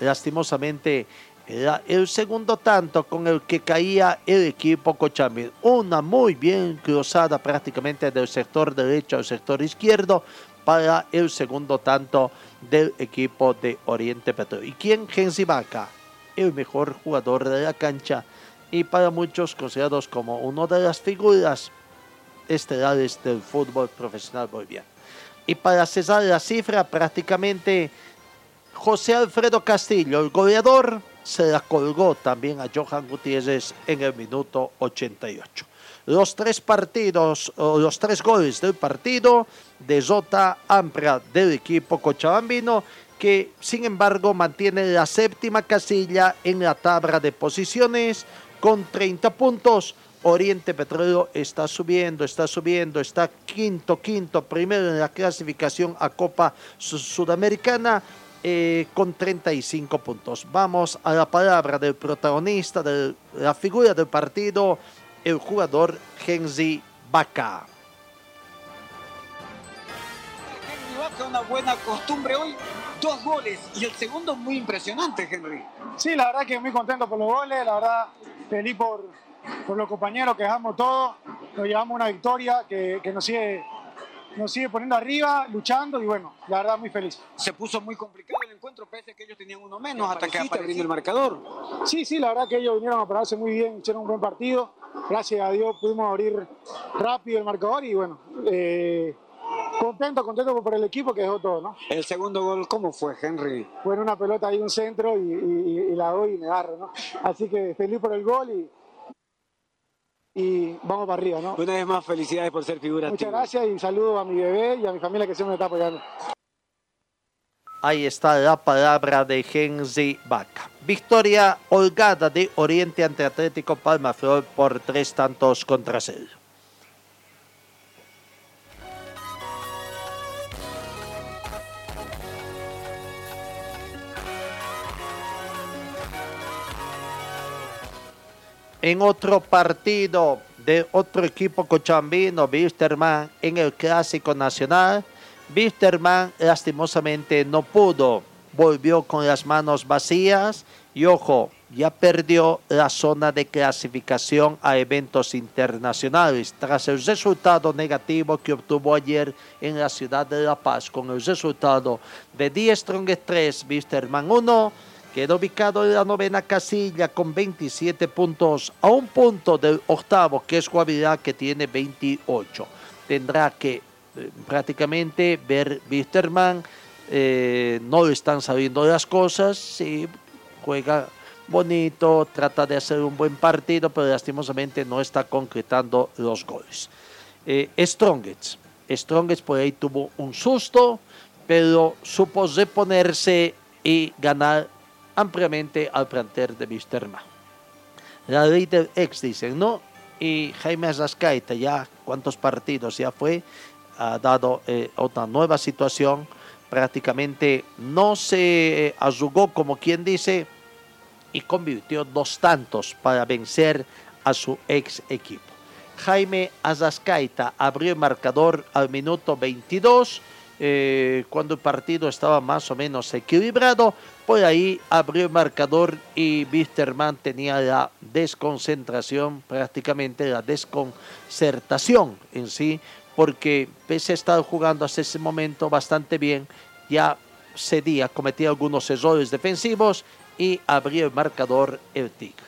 lastimosamente era el segundo tanto con el que caía el equipo Cochabamba. Una muy bien cruzada prácticamente del sector derecho al sector izquierdo para el segundo tanto del equipo de Oriente Petróleo. ¿Y quién? Gensi Vaca, el mejor jugador de la cancha y para muchos considerados como una de las figuras estelares del fútbol profesional boliviano. Y para cesar la cifra, prácticamente José Alfredo Castillo, el goleador, se la colgó también a Johan Gutiérrez en el minuto 88. Los tres partidos, los tres goles del partido de Zota amplia del equipo cochabambino, que sin embargo mantiene la séptima casilla en la tabla de posiciones con 30 puntos. Oriente Petróleo está subiendo, está subiendo, está quinto, quinto, primero en la clasificación a Copa Sudamericana eh, con 35 puntos. Vamos a la palabra del protagonista, de la figura del partido, el jugador Genzi Vaca. Una buena costumbre hoy, dos goles y el segundo muy impresionante, Henry. Sí, la verdad que muy contento por los goles, la verdad feliz por, por los compañeros que dejamos todo, nos llevamos una victoria que, que nos sigue nos sigue poniendo arriba, luchando y bueno, la verdad muy feliz. Se puso muy complicado el encuentro, pese a que ellos tenían uno menos hasta que abriendo el marcador. Sí, sí, la verdad que ellos vinieron a pararse muy bien, hicieron un buen partido. Gracias a Dios pudimos abrir rápido el marcador y bueno, eh, contento, contento por el equipo que dejó todo, ¿no? El segundo gol, ¿cómo fue, Henry? Fue en una pelota ahí un centro y, y la doy y me agarro, ¿no? Así que feliz por el gol y y vamos para arriba, ¿no? Una vez más, felicidades por ser figura. Muchas gracias y saludo a mi bebé y a mi familia que siempre me está apoyando. Ahí está la palabra de Genzi Vaca. Victoria holgada de Oriente ante Atlético Palmaflor por tres tantos contra cero. En otro partido de otro equipo cochambino, Wisterman, en el Clásico Nacional. Wisterman lastimosamente no pudo, volvió con las manos vacías y ojo, ya perdió la zona de clasificación a eventos internacionales. Tras el resultado negativo que obtuvo ayer en la ciudad de La Paz con el resultado de 10 Strong 3, Wisterman 1 Queda ubicado en la novena casilla con 27 puntos, a un punto del octavo, que es Guavirá, que tiene 28. Tendrá que eh, prácticamente ver Wisterman, eh, no están sabiendo las cosas, sí, juega bonito, trata de hacer un buen partido, pero lastimosamente no está concretando los goles. Eh, Strongets, Strongets por ahí tuvo un susto, pero supo reponerse y ganar ampliamente al planter de Wisterman. La ley del ex, dicen, ¿no? Y Jaime Azascaita, ya cuántos partidos ya fue, ha dado eh, otra nueva situación. Prácticamente no se eh, arrugó, como quien dice, y convirtió dos tantos para vencer a su ex equipo. Jaime Azascaita abrió el marcador al minuto 22, eh, cuando el partido estaba más o menos equilibrado. Por ahí abrió el marcador y Wisterman tenía la desconcentración, prácticamente la desconcertación en sí, porque pese a estar jugando hasta ese momento bastante bien, ya cedía, cometía algunos errores defensivos y abrió el marcador el Tigre.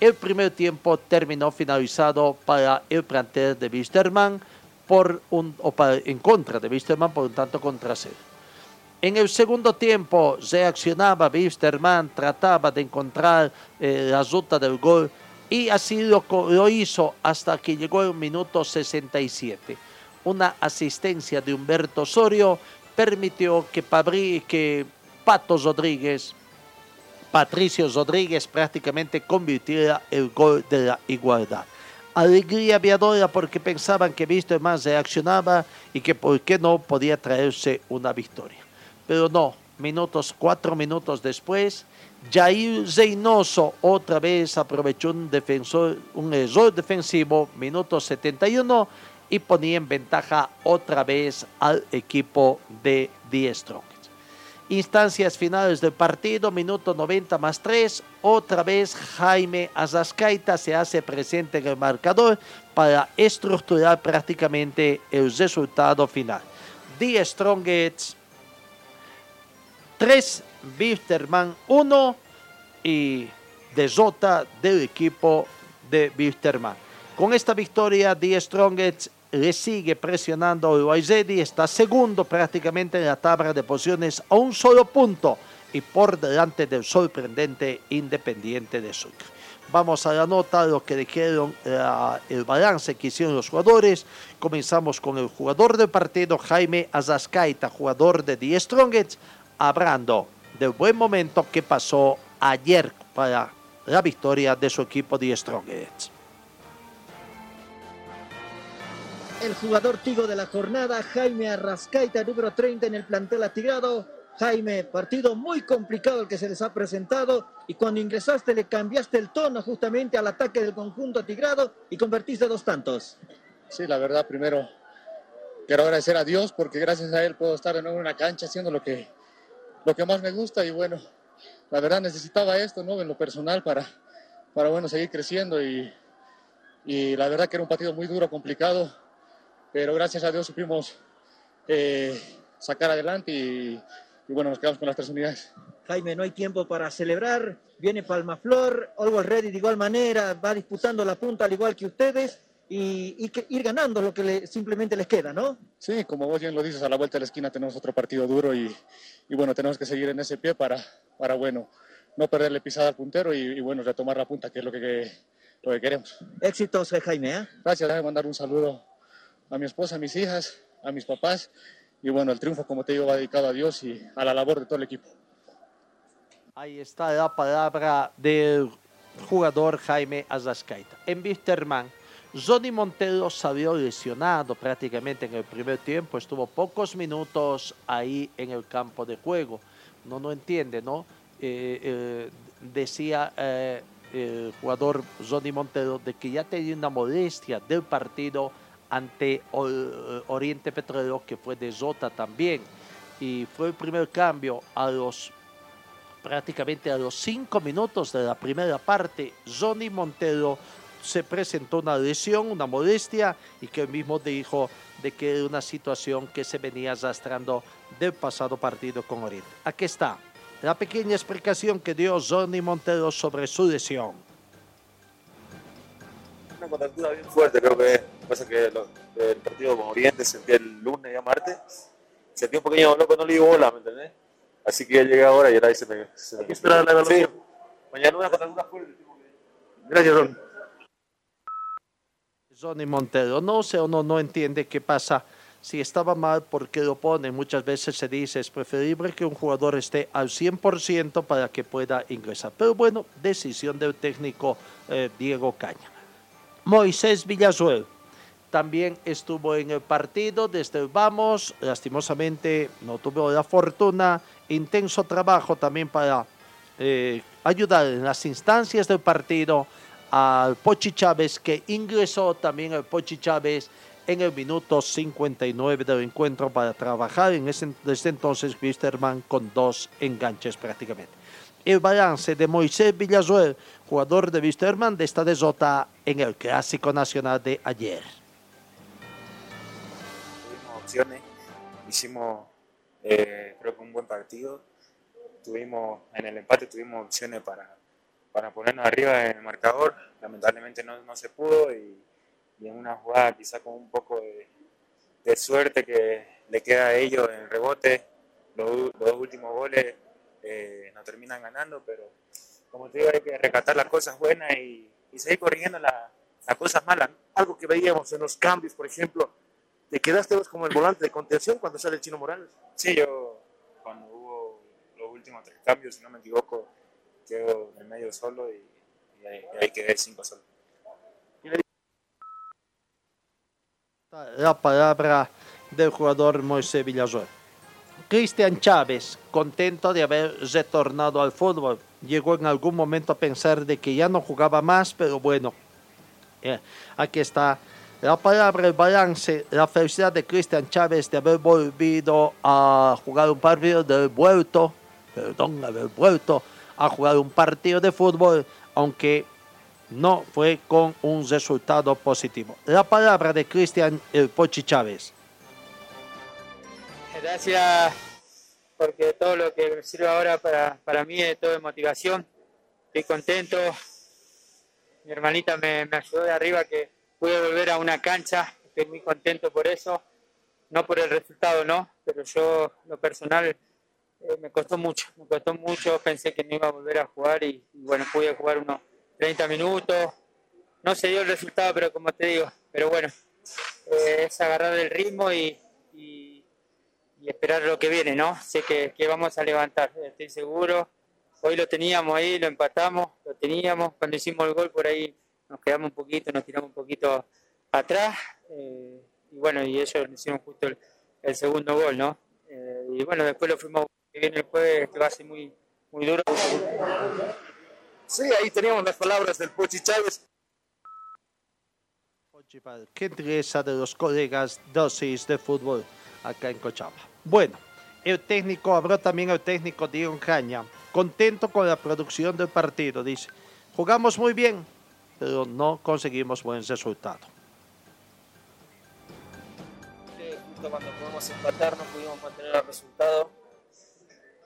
El primer tiempo terminó finalizado para el plantel de Wisterman por en contra de Wisterman por un tanto contra cero. En el segundo tiempo reaccionaba Wisterman, trataba de encontrar eh, la ruta del gol y así lo, lo, hizo hasta que llegó el minuto 67. Una asistencia de Humberto Osorio permitió que, Pabri, que Pato Rodríguez Patricio Rodríguez prácticamente convirtiera el gol de la igualdad. Alegría aviadora porque pensaban que más reaccionaba y que por qué no podía traerse una victoria. Pero no, minutos, cuatro minutos después, Jair Reynoso otra vez aprovechó un, defensor, un error defensivo, minuto 71, y ponía en ventaja otra vez al equipo de Diestro. Instancias finales del partido, minuto 90 más 3. Otra vez Jaime Azascaita se hace presente en el marcador para estructurar prácticamente el resultado final. Die Strongets 3, Wisterman 1 y desota del equipo de Wisterman. Con esta victoria, Die Strongets le sigue presionando el Waizedi, está segundo prácticamente en la tabla de posiciones a un solo punto y por delante del sorprendente Independiente de Sucre. Vamos a la nota, lo que dijeron, uh, el balance que hicieron los jugadores. Comenzamos con el jugador del partido, Jaime Azascaita, jugador de The Strongest, hablando del buen momento que pasó ayer para la victoria de su equipo The Strongest. El jugador tigo de la jornada, Jaime Arrascaita, número 30 en el plantel atigrado. Jaime, partido muy complicado el que se les ha presentado y cuando ingresaste le cambiaste el tono justamente al ataque del conjunto atigrado y convertiste dos tantos. Sí, la verdad, primero quiero agradecer a Dios porque gracias a él puedo estar de nuevo en una cancha haciendo lo que, lo que más me gusta y bueno, la verdad necesitaba esto, ¿no? En lo personal para, para bueno, seguir creciendo y, y la verdad que era un partido muy duro, complicado pero gracias a Dios supimos eh, sacar adelante y, y, bueno, nos quedamos con las tres unidades. Jaime, no hay tiempo para celebrar, viene Palmaflor, Always Ready de igual manera, va disputando la punta al igual que ustedes y, y que ir ganando lo que le, simplemente les queda, ¿no? Sí, como vos bien lo dices, a la vuelta de la esquina tenemos otro partido duro y, y bueno, tenemos que seguir en ese pie para, para bueno, no perderle pisada al puntero y, bueno, retomar la punta, que es lo que, lo que queremos. Éxitos, Jaime. ¿eh? Gracias, déjame mandar un saludo a mi esposa, a mis hijas, a mis papás. Y bueno, el triunfo, como te digo, va dedicado a Dios y a la labor de todo el equipo. Ahí está la palabra del jugador Jaime Azascaita. En Wisterman, Johnny Montero salió lesionado prácticamente en el primer tiempo, estuvo pocos minutos ahí en el campo de juego. No no entiende, ¿no? Eh, eh, decía eh, el jugador Johnny Montero de que ya tenía una molestia del partido ante Oriente Petrolero, que fue de Jota también. Y fue el primer cambio a los prácticamente a los cinco minutos de la primera parte. Johnny Montero se presentó una lesión, una modestia, y que él mismo dijo de que era una situación que se venía arrastrando del pasado partido con Oriente. Aquí está la pequeña explicación que dio Johnny Montero sobre su lesión. Contractura bien fuerte, creo que pasa que lo- el partido con Oriente sentí el lunes ya martes, sentí un pequeño dolor cuando no le di bola, ¿me entendés? Así que ya llegué ahora y ahora ahí se me... Se me... esperar la evaluación. Sí. Mañana una contra una fuerte. Gracias, Ron. Johnny Montero. No sé, uno no entiende qué pasa. Si estaba mal, ¿por qué lo pone? Muchas veces se dice, es preferible que un jugador esté al 100% para que pueda ingresar. Pero bueno, decisión del técnico eh, Diego Caña. Moisés Villasuel también estuvo en el partido desde el vamos. Lastimosamente no tuvo la fortuna. Intenso trabajo también para eh, ayudar en las instancias del partido al Pochi Chávez, que ingresó también al Pochi Chávez en el minuto 59 del encuentro para trabajar en ese, desde entonces Wisterman con dos enganches prácticamente. El balance de Moisés Villasuel, jugador de Wisterman de esta desota en el Clásico Nacional de ayer. tuvimos opciones, hicimos eh, creo que un buen partido, tuvimos en el empate tuvimos opciones para, para ponernos arriba en el marcador, lamentablemente no, no se pudo y, y en una jugada quizá con un poco de, de suerte que le queda a ellos en el rebote, los, los últimos goles eh, nos terminan ganando, pero como te digo hay que rescatar las cosas buenas y, y seguir corrigiendo la- las cosas malas. Algo que veíamos en los cambios, por ejemplo, te quedaste vos como el volante de contención cuando sale el Chino Morales. Sí, yo cuando hubo los últimos tres cambios, si no me equivoco, quedo en medio solo y, y ahí, y ahí quedé cinco solo. La palabra del jugador Moisés Villasuel. Cristian Chávez, contento de haber retornado al fútbol. Llegó en algún momento a pensar de que ya no jugaba más, pero bueno, eh, aquí está la palabra, el balance, la felicidad de Cristian Chávez de haber volvido a jugar un partido, de vuelto, perdón, haber vuelto a jugar un partido de fútbol, aunque no fue con un resultado positivo. La palabra de Cristian Pochi Chávez. Gracias porque todo lo que me sirve ahora para, para mí es todo de motivación. Estoy contento. Mi hermanita me, ayudó de arriba que pude volver a una cancha. Estoy muy contento por eso. No por el resultado, no, pero yo, lo personal, eh, me costó mucho. Me costó mucho. Pensé que no iba a volver a jugar y, bueno, pude jugar unos 30 minutos. No se dio el resultado, pero como te digo, pero bueno, eh, es agarrar el ritmo y- y esperar lo que viene, ¿no? Sé que, que vamos a levantar, estoy seguro. Hoy lo teníamos ahí, lo empatamos, lo teníamos. Cuando hicimos el gol por ahí nos quedamos un poquito, nos tiramos un poquito atrás. eh, y bueno, y ellos hicieron justo el, el segundo gol, ¿no? Eh, y bueno, después lo fuimos que viene el jueves, que va a ser muy, muy duro. Sí, ahí teníamos las palabras del Pochi Chávez. Qué interesa de los colegas dosis de fútbol acá en Cochabamba. Bueno, el técnico, habló también el técnico Diego Caña, contento con la producción del partido, dice, jugamos muy bien, pero no conseguimos buen resultado. justo cuando pudimos empatar no pudimos mantener el resultado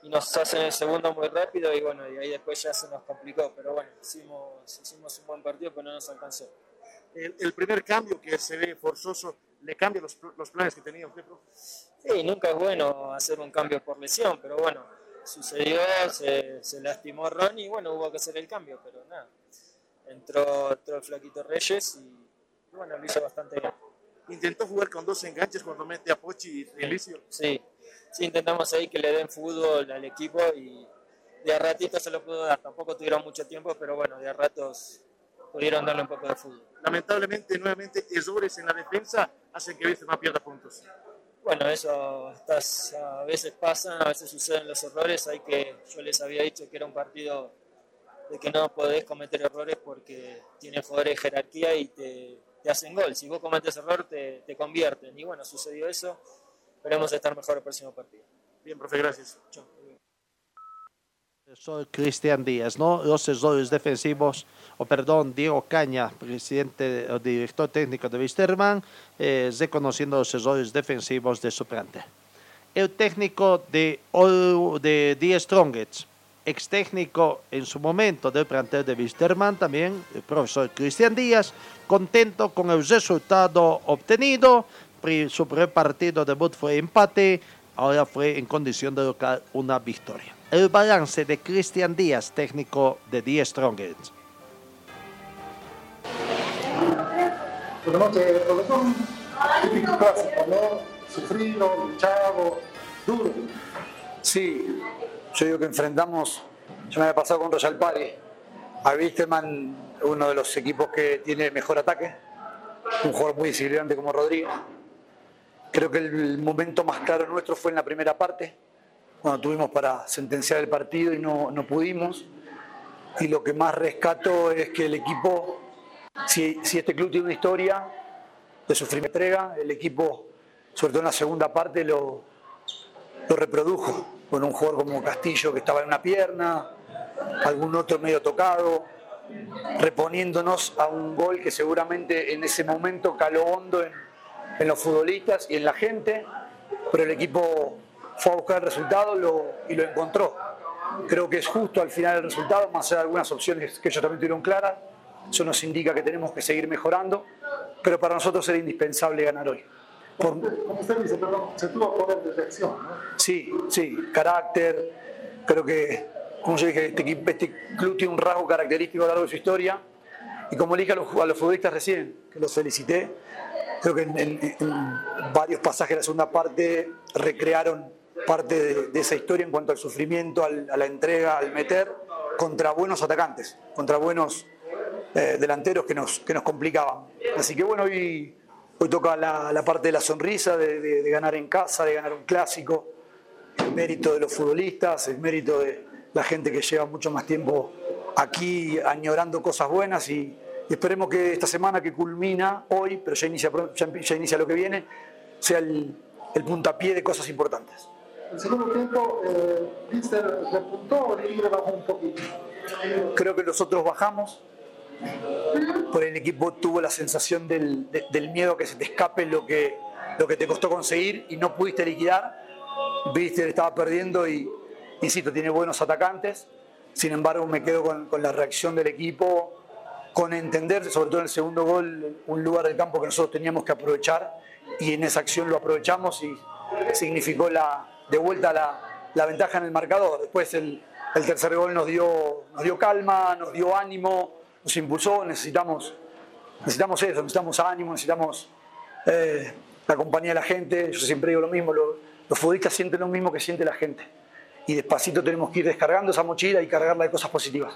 y nos hacen el segundo muy rápido y bueno, y ahí después ya se nos complicó, pero bueno, hicimos, hicimos un buen partido pero no nos alcanzó. El, el primer cambio que se ve forzoso le cambia los, los planes que tenía usted, profe. Sí, nunca es bueno hacer un cambio por lesión, pero bueno, sucedió, se, se lastimó Ron y bueno, hubo que hacer el cambio, pero nada. Entró, entró el flaquito Reyes y, bueno, lo hizo bastante bien. Intentó jugar con dos enganches cuando mete a Pochi y Elicio. Sí, sí, intentamos ahí que le den fútbol al equipo y de a ratito se lo pudo dar. Tampoco tuvieron mucho tiempo, pero bueno, de a ratos pudieron darle un poco de fútbol. Lamentablemente, nuevamente, errores en la defensa hacen que Wisterman pierda puntos. Bueno, eso estas, a veces pasa, a veces suceden los errores. Hay que, yo les había dicho que era un partido de que no podés cometer errores porque tiene jugadores de jerarquía y te, te hacen gol. Si vos cometes error, te, te convierten. Y bueno, sucedió eso. Esperemos estar mejor el próximo partido. Bien, profe, gracias. Soy Cristian Díaz, ¿no? Los errores defensivos, o perdón, Diego Caña, presidente o director técnico de Wisterman, eh, reconociendo los errores defensivos de su plantel. El técnico de, de The Strongets, ex técnico en su momento del plantel de Wisterman, también el profesor Cristian Díaz, contento con el resultado obtenido. Su primer partido debut fue empate, ahora fue en condición de local una victoria. El balance de Cristian Díaz, técnico de Die Strongest. Buenas noches, profesor. Típico clásico, ¿no? Sufrido, luchado, duro. Sí, yo digo que enfrentamos, yo me había pasado con Royal Party, a Wisterman, uno de los equipos que tiene mejor ataque, un jugador muy desequilibrante como Rodríguez. Creo que el momento más claro nuestro fue en la primera parte, cuando tuvimos para sentenciar el partido y no, no pudimos. Y lo que más rescato es que el equipo, si, si este club tiene una historia de sufrimiento entrega, el equipo, sobre todo en la segunda parte, lo, lo reprodujo con un jugador como Castillo que estaba en una pierna, algún otro medio tocado, reponiéndonos a un gol que seguramente en ese momento caló hondo en los futbolistas y en la gente, pero el equipo fue a buscar el resultado lo- y lo encontró. Creo que es justo al final el resultado, más allá de algunas opciones que ellos también tuvieron claras. Eso nos indica que tenemos que seguir mejorando, pero para nosotros era indispensable ganar hoy. Por- Como usted dice, perdón, se tuvo poder de reacción, ¿no? Sí, sí, carácter. Creo que, como yo dije, este, este club tiene un rasgo característico a lo largo de su historia. Y como le dije a los, a los futbolistas recién, que los felicité, creo que en, en- en varios pasajes de la segunda parte recrearon parte de, esa historia en cuanto al sufrimiento, al- a la entrega, al meter, contra buenos atacantes, contra buenos eh, delanteros que nos, que nos complicaban. Así que bueno, hoy, hoy toca la, la parte de la sonrisa, de, ganar en casa, de ganar un clásico, el mérito de los futbolistas, el mérito de la gente que lleva mucho más tiempo aquí añorando cosas buenas y, esperemos que esta semana que culmina hoy, pero ya inicia, ya, inicia lo que viene, sea el puntapié de cosas importantes. El segundo tiempo, eh, Lister repuntó, o Libre bajó un poquito. Creo que nosotros bajamos, por el equipo tuvo la sensación del, de- del miedo que se te escape lo que, lo que te costó conseguir y no pudiste liquidar. Viste, estaba perdiendo y, insisto, tiene buenos atacantes. Sin embargo, me quedo con, con la reacción del equipo, con entender, sobre todo en el segundo gol, un lugar del campo que nosotros teníamos que aprovechar y en esa acción lo aprovechamos y significó la, de vuelta la, la ventaja en el marcador. Después el, el tercer gol nos dio, nos dio calma, nos dio ánimo, nos impulsó, necesitamos, necesitamos eso, necesitamos ánimo, necesitamos eh, la compañía de la gente. Yo siempre digo lo mismo, lo- los futbolistas sienten lo mismo que siente la gente. Y despacito tenemos que ir descargando esa mochila y cargarla de cosas positivas.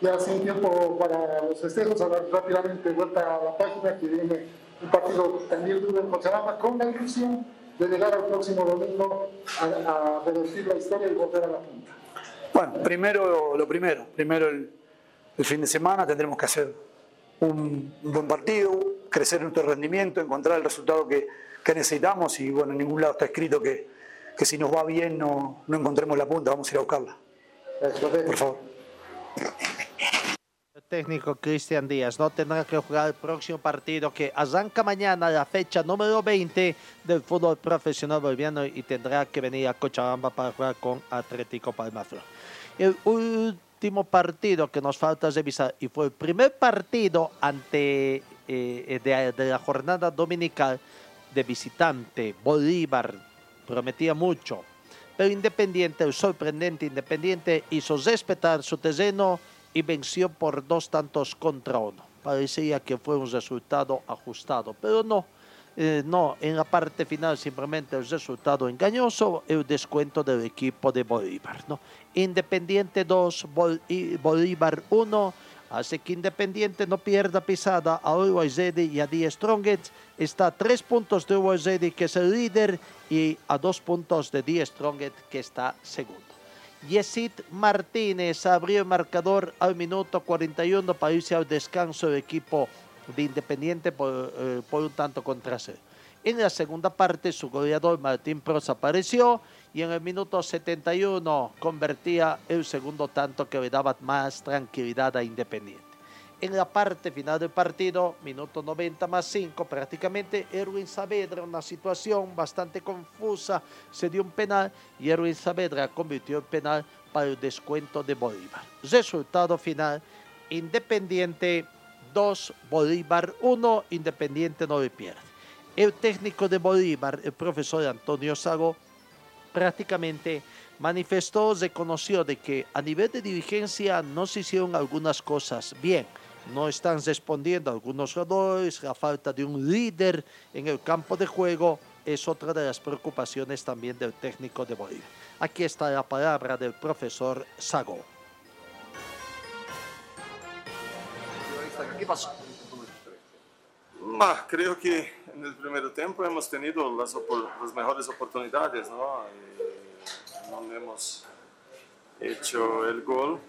Ya sin tiempo para los festejos, ahora rápidamente vuelta a la página que viene un partido también duro en Cochabamba con la ilusión de llegar al próximo domingo a, a revertir la historia y volver a la punta. Bueno, primero lo primero, primero el, el fin de semana tendremos que hacer un, un buen partido, crecer nuestro rendimiento, encontrar el resultado que, que necesitamos y bueno, en ningún lado está escrito que, que si nos va bien no, no encontremos la punta, vamos a ir a buscarla. Por favor. Técnico Cristian Díaz no tendrá que jugar el próximo partido que arranca mañana la fecha número 20 del fútbol profesional boliviano y tendrá que venir a Cochabamba para jugar con Atlético Palmaflor. El último partido que nos falta revisar y fue el primer partido ante eh, de la jornada dominical de visitante Bolívar prometía mucho pero Independiente, el sorprendente Independiente, hizo respetar su terreno y venció por dos tantos contra uno. Parecía que fue un resultado ajustado, pero no. eh, no, en la parte final simplemente el resultado engañoso, el descuento del equipo de Bolívar. Independiente 2, Bol- y Bolívar 1, hace que Independiente no pierda pisada a Ready y a Die Strongest. Está a tres puntos de Ready, que es el líder, y a dos puntos de Die Strongest, que está segundo. Yesid Martínez abrió el marcador al minuto 41 para irse al descanso del equipo de Independiente por, eh, por un tanto contra cero. En la segunda parte, su goleador Martín Pros apareció y en el minuto 71 convertía el segundo tanto que le daba más tranquilidad a Independiente. En la parte final del partido, minuto 90 más 5, prácticamente Erwin Saavedra, una situación bastante confusa, se dio un penal y Erwin Saavedra convirtió el penal para el descuento de Bolívar. Resultado final, Independiente 2, Bolívar 1, Independiente no le pierde. El técnico de Bolívar, el profesor Antonio Sago, prácticamente manifestó, reconoció de que a nivel de dirigencia no se hicieron algunas cosas bien. No están respondiendo algunos jugadores, la falta de un líder en el campo de juego es otra de las preocupaciones también del técnico de Bolivia. Aquí está la palabra del profesor Sago. ¿Qué pasó? Ma, creo que en el primer tiempo hemos tenido las, las mejores oportunidades, ¿no? Y no hemos hecho el gol.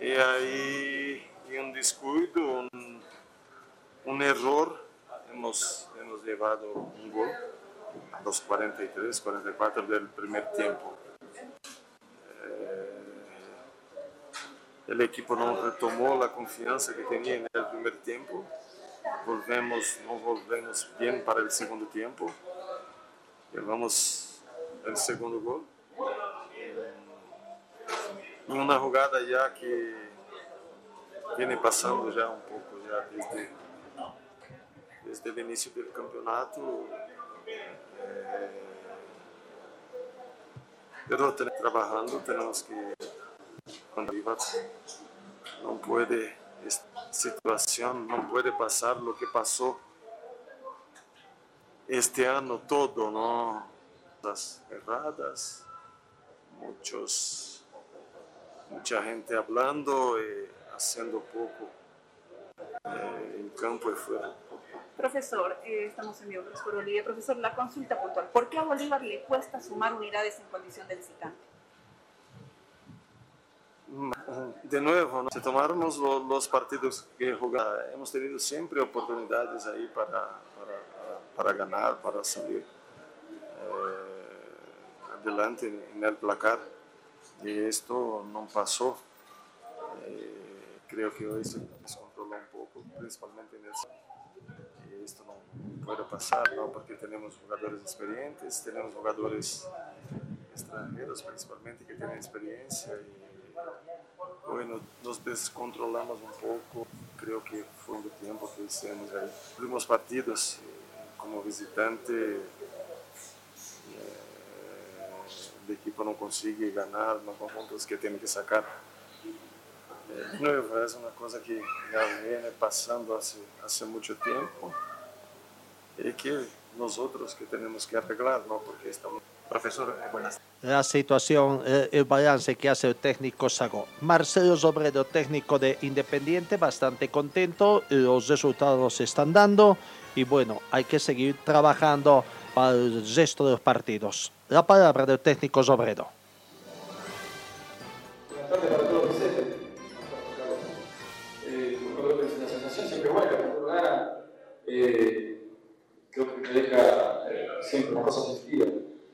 Y ahí un descuido, un, error, hemos, hemos llevado un gol a los 43, 44 del primer tiempo. Eh, el equipo no retomó la confianza que tenía en el primer tiempo. Volvemos, no volvemos bien para el segundo tiempo. Llevamos el segundo gol. Una jugada ya que viene pasando ya un poco ya desde, el inicio del campeonato. Eh, pero trabajando tenemos que cuando no puede esta situación no puede pasar lo que pasó este año todo no las erradas muchos mucha gente hablando eh, haciendo poco eh, en campo y fuera. Profesor, eh, estamos en vivo por Bolivia. Profesor, la consulta puntual. ¿Por qué a Bolívar le cuesta sumar unidades en condición de visitante? De nuevo, ¿no? si tomáramos los, los partidos que jugamos, hemos tenido siempre oportunidades ahí para, para, para ganar, para salir eh, adelante en el placar. Y esto no pasó. Eh, creo que hoy se descontroló un poco, principalmente en eso. Y esto no puede pasar, ¿no? porque tenemos jugadores experientes, tenemos jugadores extranjeros principalmente que tienen experiencia y bueno, nos descontrolamos un poco, creo que fue un tiempo que hicimos ahí. Los partidos eh, como visitante eh, el equipo no consigue ganar, no con puntos que tiene que sacar nuevo, es una cosa que ya viene pasando hace, hace mucho tiempo y que nosotros que tenemos que arreglar, ¿no? Porque estamos... Profesor, eh, buenas La situación, eh, el balance que hace el técnico Sago. Marcelo Sobredo, técnico de Independiente, bastante contento, los resultados se están dando y bueno, hay que seguir trabajando para el resto de los partidos. La palabra del técnico Sobredo. Eh, creo que me deja eh, siempre una cosa positiva.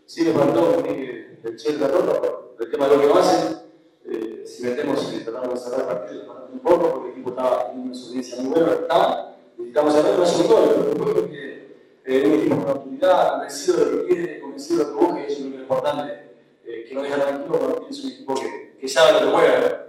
Sí me faltó que el Che la pero el tema de lo que hacen, eh, si metemos y tratamos de cerrar el partido, un poco, porque el equipo estaba en una audiencia muy buena, estaba, necesitamos cerrar más un gol, pero porque eh, un equipo con autoridad, convencido de lo que quiere, convencido de lo que busca, y eso es lo importante, eh, que no deja tranquilo, porque es un equipo que, que sabe lo que juega.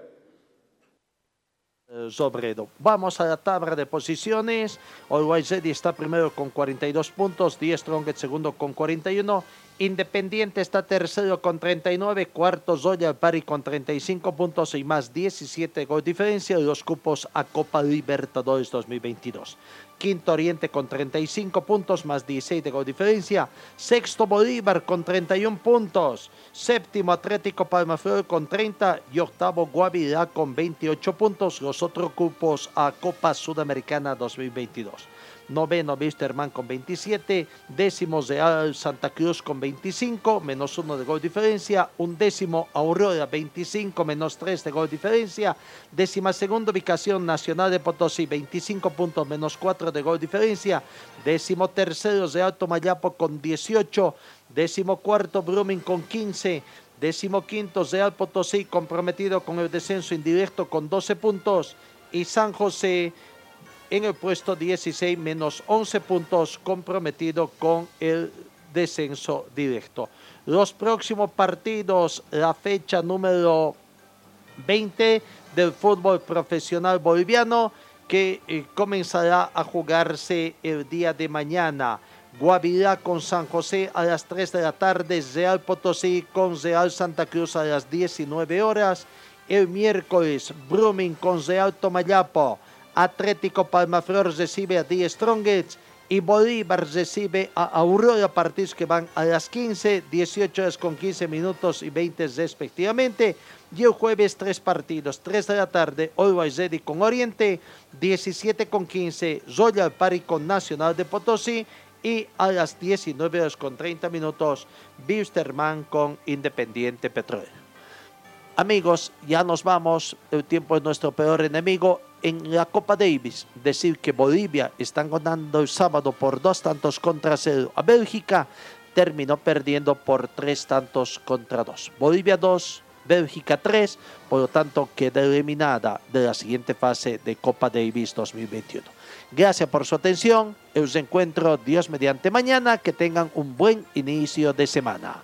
Sobredo. Vamos a la tabla de posiciones. Always Ready está primero con 42 puntos, 10 Strongest segundo con 41 Independiente está tercero con 39, cuarto Zoya Pari con 35 puntos y más 17 gol diferencia de los cupos a Copa Libertadores 2022. Quinto Oriente con 35 puntos más 16 de gol diferencia. Sexto Bolívar con 31 puntos. Séptimo Atlético Palmaflor con 30 y octavo Guavirá con 28 puntos. Los otros cupos a Copa Sudamericana 2022 noveno Wisterman con 27, décimo Real Santa Cruz con 25, menos 1 de gol diferencia, un décimo Aurora 25, menos 3 de gol diferencia, décima segunda ubicación Nacional de Potosí 25 puntos, menos 4 de gol diferencia, décimo tercero de Alto Mayapo con 18, décimo cuarto Brumming con 15, décimo quinto Real Potosí comprometido con el descenso indirecto con 12 puntos y San José en el puesto 16 menos 11 puntos comprometido con el descenso directo. Los próximos partidos, la fecha número 20 del fútbol profesional boliviano que eh, comenzará a jugarse el día de mañana. Guavirá con San José a las 3 de la tarde, Real Potosí con Real Santa Cruz a las 19 horas. El miércoles, Brumming con Real Tomayapo. Atlético Palmaflor recibe a Die Strongets y Bolívar recibe a Aurora, partidos que van a las 15, 18 horas con 15 minutos y 20 respectivamente. Y el jueves tres partidos, 3 de la tarde, Always Ready con Oriente, 17 con 15, Royal Party con Nacional de Potosí y a las 19 horas con 30 minutos, Bisterman con Independiente Petrolero. Amigos, ya nos vamos, el tiempo es nuestro peor enemigo. En la Copa Davis, decir que Bolivia están ganando el sábado por dos tantos contra cero a Bélgica, terminó perdiendo por tres tantos contra dos. Bolivia 2, Bélgica 3, por lo tanto queda eliminada de la siguiente fase de Copa Davis 2021. Gracias por su atención, os encuentro Dios mediante mañana, que tengan un buen inicio de semana.